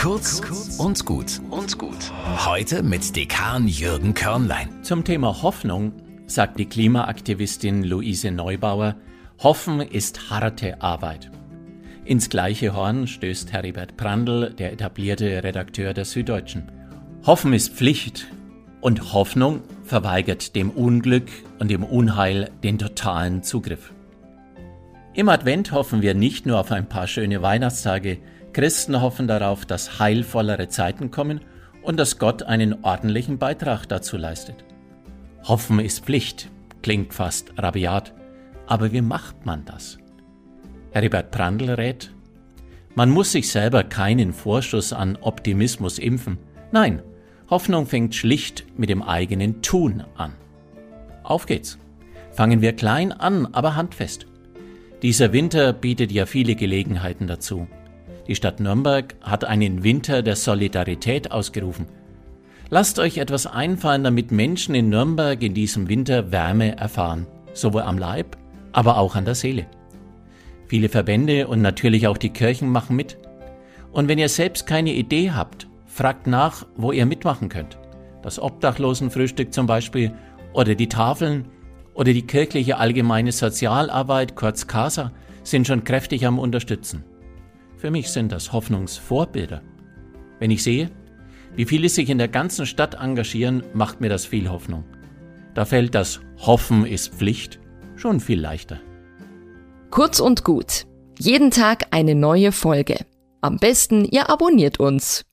Kurz und gut und gut. Heute mit Dekan Jürgen Körnlein. Zum Thema Hoffnung sagt die Klimaaktivistin Luise Neubauer, Hoffen ist harte Arbeit. Ins gleiche Horn stößt Heribert Prandl, der etablierte Redakteur der Süddeutschen. Hoffen ist Pflicht und Hoffnung verweigert dem Unglück und dem Unheil den totalen Zugriff. Im Advent hoffen wir nicht nur auf ein paar schöne Weihnachtstage, Christen hoffen darauf, dass heilvollere Zeiten kommen und dass Gott einen ordentlichen Beitrag dazu leistet. Hoffen ist Pflicht, klingt fast rabiat, aber wie macht man das? Heribert Prandl rät, man muss sich selber keinen Vorschuss an Optimismus impfen. Nein, Hoffnung fängt schlicht mit dem eigenen Tun an. Auf geht's. Fangen wir klein an, aber handfest. Dieser Winter bietet ja viele Gelegenheiten dazu. Die Stadt Nürnberg hat einen Winter der Solidarität ausgerufen. Lasst euch etwas einfallen, damit Menschen in Nürnberg in diesem Winter Wärme erfahren, sowohl am Leib, aber auch an der Seele. Viele Verbände und natürlich auch die Kirchen machen mit. Und wenn ihr selbst keine Idee habt, fragt nach, wo ihr mitmachen könnt. Das Obdachlosenfrühstück zum Beispiel oder die Tafeln oder die kirchliche allgemeine Sozialarbeit, kurz CASA, sind schon kräftig am Unterstützen. Für mich sind das Hoffnungsvorbilder. Wenn ich sehe, wie viele sich in der ganzen Stadt engagieren, macht mir das viel Hoffnung. Da fällt das Hoffen ist Pflicht schon viel leichter. Kurz und gut. Jeden Tag eine neue Folge. Am besten, ihr abonniert uns